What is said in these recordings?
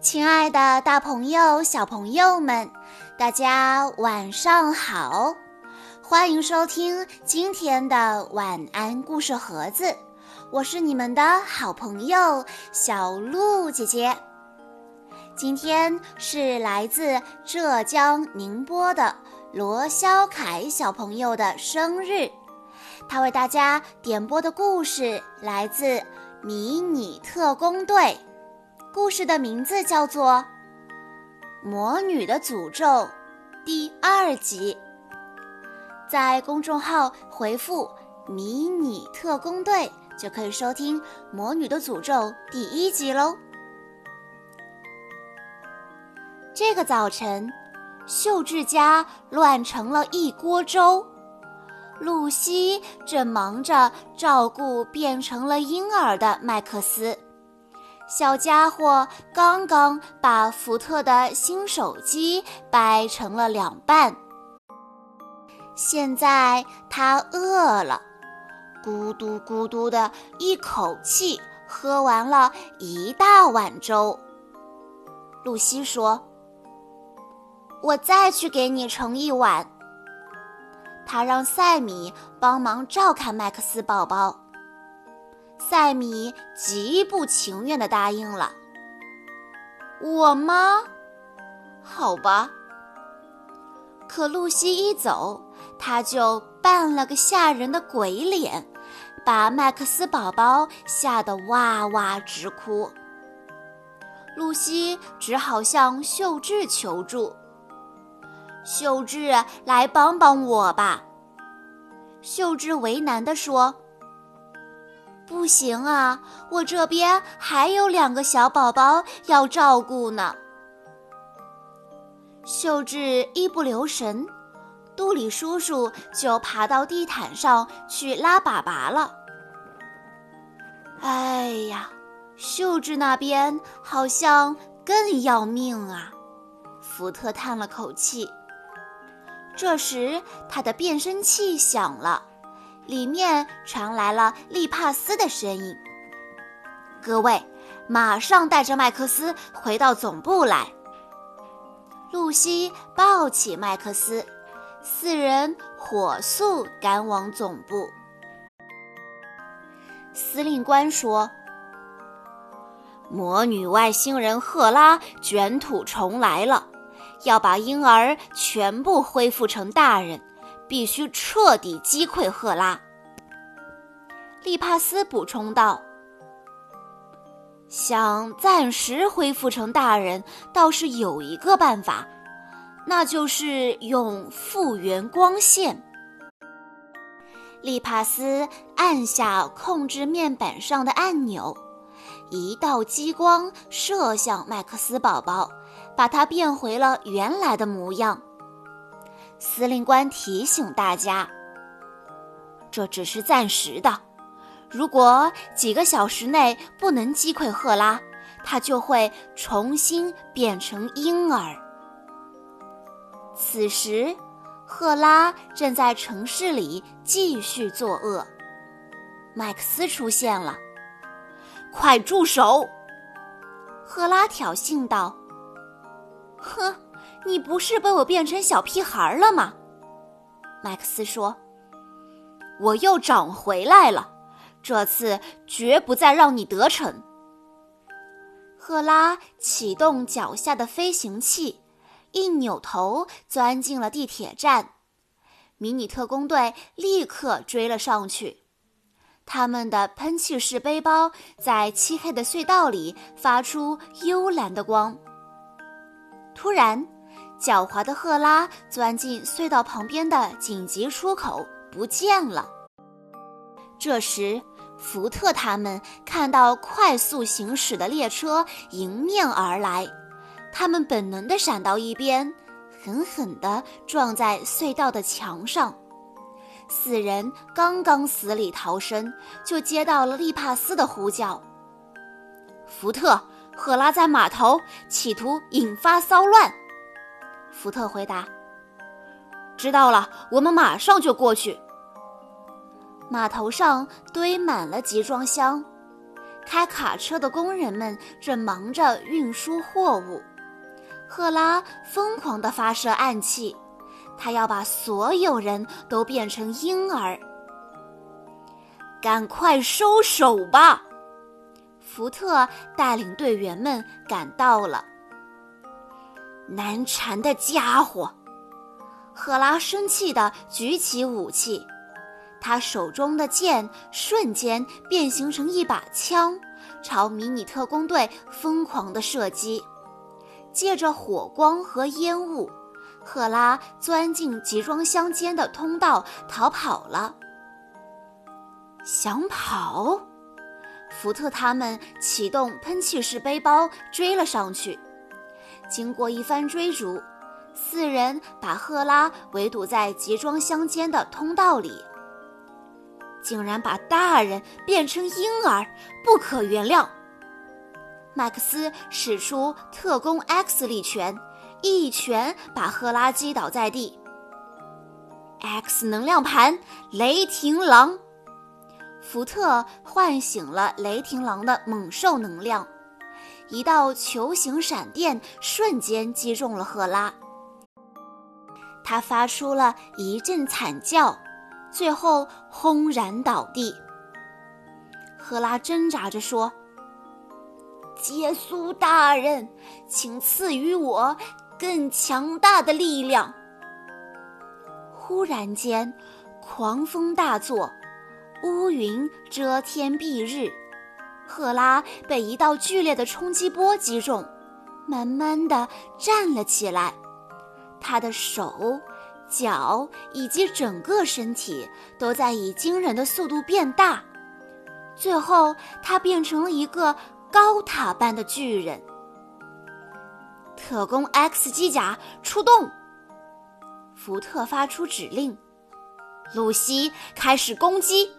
亲爱的，大朋友、小朋友们，大家晚上好！欢迎收听今天的晚安故事盒子，我是你们的好朋友小鹿姐姐。今天是来自浙江宁波的罗潇凯小朋友的生日，他为大家点播的故事来自《迷你特工队》。故事的名字叫做《魔女的诅咒》第二集，在公众号回复“迷你特工队”就可以收听《魔女的诅咒》第一集喽。这个早晨，秀智家乱成了一锅粥，露西正忙着照顾变成了婴儿的麦克斯。小家伙刚刚把福特的新手机掰成了两半，现在他饿了，咕嘟咕嘟的一口气喝完了一大碗粥。露西说：“我再去给你盛一碗。”他让赛米帮忙照看麦克斯宝宝。赛米极不情愿地答应了。我吗？好吧。可露西一走，他就扮了个吓人的鬼脸，把麦克斯宝宝吓得哇哇直哭。露西只好向秀智求助：“秀智，来帮帮我吧。”秀智为难地说。不行啊，我这边还有两个小宝宝要照顾呢。秀智一不留神，杜里叔叔就爬到地毯上去拉粑粑了。哎呀，秀智那边好像更要命啊！福特叹了口气。这时，他的变声器响了。里面传来了利帕斯的声音：“各位，马上带着麦克斯回到总部来。”露西抱起麦克斯，四人火速赶往总部。司令官说：“魔女外星人赫拉卷土重来了，要把婴儿全部恢复成大人。”必须彻底击溃赫拉。利帕斯补充道：“想暂时恢复成大人，倒是有一个办法，那就是用复原光线。”利帕斯按下控制面板上的按钮，一道激光射向麦克斯宝宝，把它变回了原来的模样。司令官提醒大家：“这只是暂时的，如果几个小时内不能击溃赫拉，他就会重新变成婴儿。”此时，赫拉正在城市里继续作恶。麦克斯出现了，“快住手！”赫拉挑衅道。“哼。”你不是被我变成小屁孩了吗？麦克斯说：“我又长回来了，这次绝不再让你得逞。”赫拉启动脚下的飞行器，一扭头钻进了地铁站。迷你特工队立刻追了上去，他们的喷气式背包在漆黑的隧道里发出幽蓝的光。突然，狡猾的赫拉钻进隧道旁边的紧急出口，不见了。这时，福特他们看到快速行驶的列车迎面而来，他们本能地闪到一边，狠狠地撞在隧道的墙上。四人刚刚死里逃生，就接到了利帕斯的呼叫：“福特，赫拉在码头，企图引发骚乱。”福特回答：“知道了，我们马上就过去。”码头上堆满了集装箱，开卡车的工人们正忙着运输货物。赫拉疯狂地发射暗器，他要把所有人都变成婴儿。赶快收手吧！福特带领队员们赶到了。难缠的家伙！赫拉生气地举起武器，他手中的剑瞬间变形成一把枪，朝迷你特工队疯狂地射击。借着火光和烟雾，赫拉钻进集装箱间的通道逃跑了。想跑？福特他们启动喷气式背包追了上去。经过一番追逐，四人把赫拉围堵在集装箱间的通道里。竟然把大人变成婴儿，不可原谅！麦克斯使出特工 X 力拳，一拳把赫拉击倒在地。X 能量盘，雷霆狼！福特唤醒了雷霆狼的猛兽能量。一道球形闪电瞬间击中了赫拉，他发出了一阵惨叫，最后轰然倒地。赫拉挣扎着说：“耶稣大人，请赐予我更强大的力量。”忽然间，狂风大作，乌云遮天蔽日。赫拉被一道剧烈的冲击波击中，慢慢的站了起来。他的手、脚以及整个身体都在以惊人的速度变大，最后他变成了一个高塔般的巨人。特工 X 机甲出动，福特发出指令，露西开始攻击。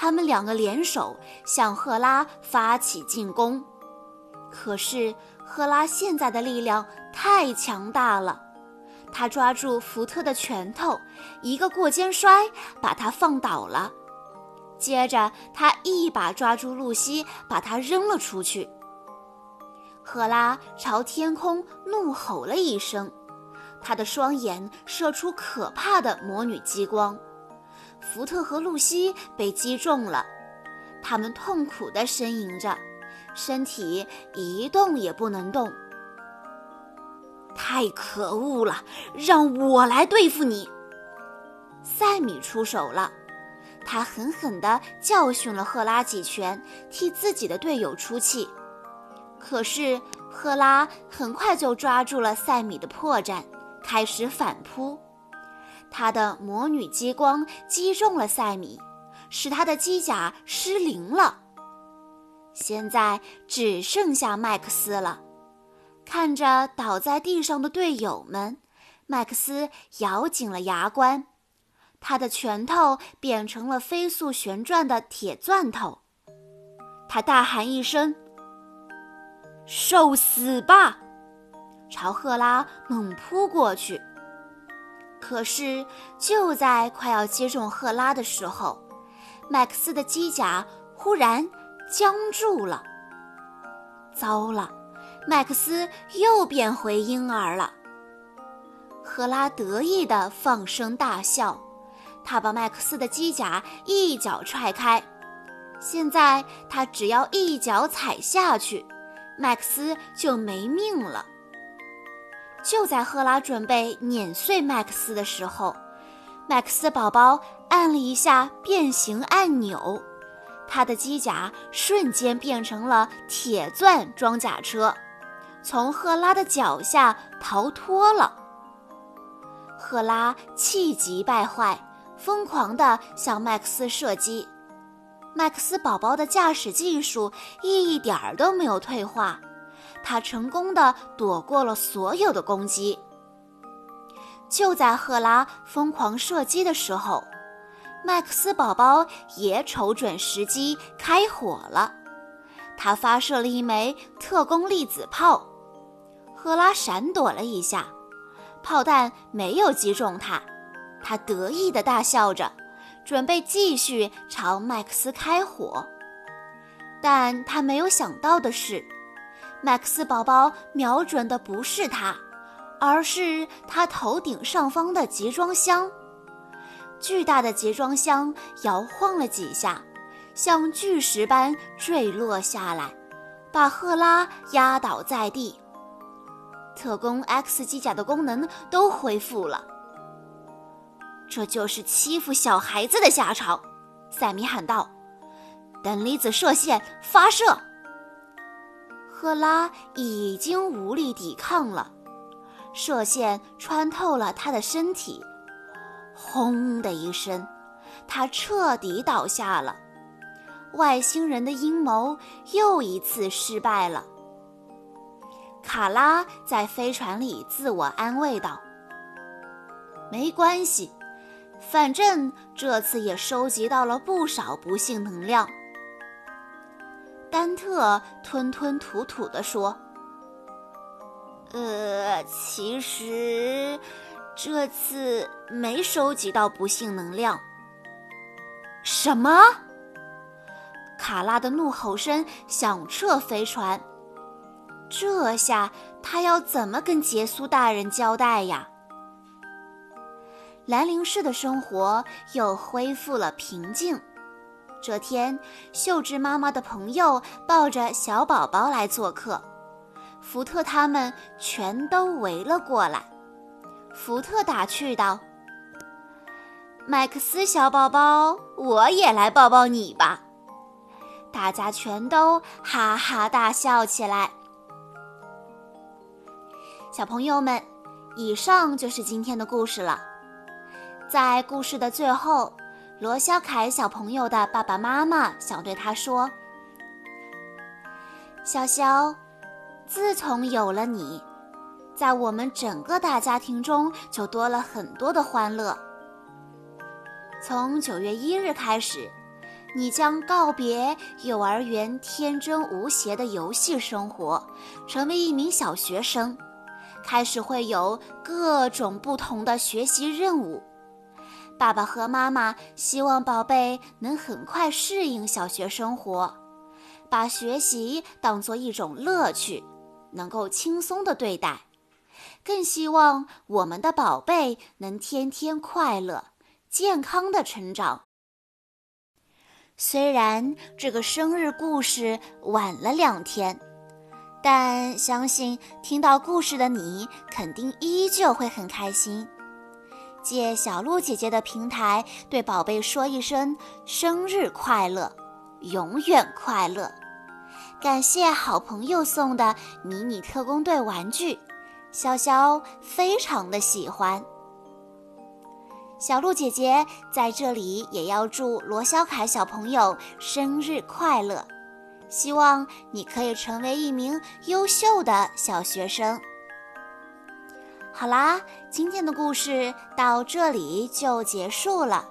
他们两个联手向赫拉发起进攻，可是赫拉现在的力量太强大了，他抓住福特的拳头，一个过肩摔把他放倒了。接着他一把抓住露西，把她扔了出去。赫拉朝天空怒吼了一声，她的双眼射出可怕的魔女激光。福特和露西被击中了，他们痛苦地呻吟着，身体一动也不能动。太可恶了，让我来对付你！塞米出手了，他狠狠地教训了赫拉几拳，替自己的队友出气。可是赫拉很快就抓住了塞米的破绽，开始反扑。他的魔女激光击中了塞米，使他的机甲失灵了。现在只剩下麦克斯了。看着倒在地上的队友们，麦克斯咬紧了牙关，他的拳头变成了飞速旋转的铁钻头。他大喊一声：“受死吧！”朝赫拉猛扑过去。可是，就在快要击中赫拉的时候，麦克斯的机甲忽然僵住了。糟了，麦克斯又变回婴儿了。赫拉得意地放声大笑，他把麦克斯的机甲一脚踹开。现在他只要一脚踩下去，麦克斯就没命了。就在赫拉准备碾碎麦克斯的时候，麦克斯宝宝按了一下变形按钮，他的机甲瞬间变成了铁钻装甲车，从赫拉的脚下逃脱了。赫拉气急败坏，疯狂地向麦克斯射击，麦克斯宝宝的驾驶技术一点儿都没有退化。他成功的躲过了所有的攻击。就在赫拉疯狂射击的时候，麦克斯宝宝也瞅准时机开火了。他发射了一枚特工粒子炮，赫拉闪躲了一下，炮弹没有击中他。他得意的大笑着，准备继续朝麦克斯开火。但他没有想到的是，麦克斯宝宝瞄准的不是他，而是他头顶上方的集装箱。巨大的集装箱摇晃了几下，像巨石般坠落下来，把赫拉压倒在地。特工 X 机甲的功能都恢复了。这就是欺负小孩子的下场，赛米喊道。等离子射线发射，赫拉已经无力抵抗了，射线穿透了他的身体，轰的一声，他彻底倒下了。外星人的阴谋又一次失败了。卡拉在飞船里自我安慰道：“没关系，反正这次也收集到了不少不幸能量。”丹特吞吞吐吐地说：“呃，其实这次没收集到不幸能量。”什么？卡拉的怒吼声响彻飞船。这下他要怎么跟杰苏大人交代呀？兰陵市的生活又恢复了平静。这天，秀智妈妈的朋友抱着小宝宝来做客，福特他们全都围了过来。福特打趣道：“麦克斯小宝宝，我也来抱抱你吧！”大家全都哈哈大笑起来。小朋友们，以上就是今天的故事了。在故事的最后。罗小凯小朋友的爸爸妈妈想对他说：“潇潇，自从有了你，在我们整个大家庭中就多了很多的欢乐。从九月一日开始，你将告别幼儿园天真无邪的游戏生活，成为一名小学生，开始会有各种不同的学习任务。”爸爸和妈妈希望宝贝能很快适应小学生活，把学习当做一种乐趣，能够轻松的对待，更希望我们的宝贝能天天快乐、健康的成长。虽然这个生日故事晚了两天，但相信听到故事的你肯定依旧会很开心。借小鹿姐姐的平台，对宝贝说一声生日快乐，永远快乐！感谢好朋友送的迷你特工队玩具，潇潇非常的喜欢。小鹿姐姐在这里也要祝罗小凯小朋友生日快乐，希望你可以成为一名优秀的小学生。好啦，今天的故事到这里就结束了，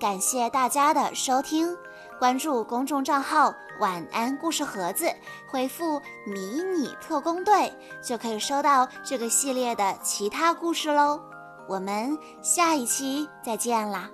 感谢大家的收听。关注公众账号“晚安故事盒子”，回复“迷你特工队”就可以收到这个系列的其他故事喽。我们下一期再见啦！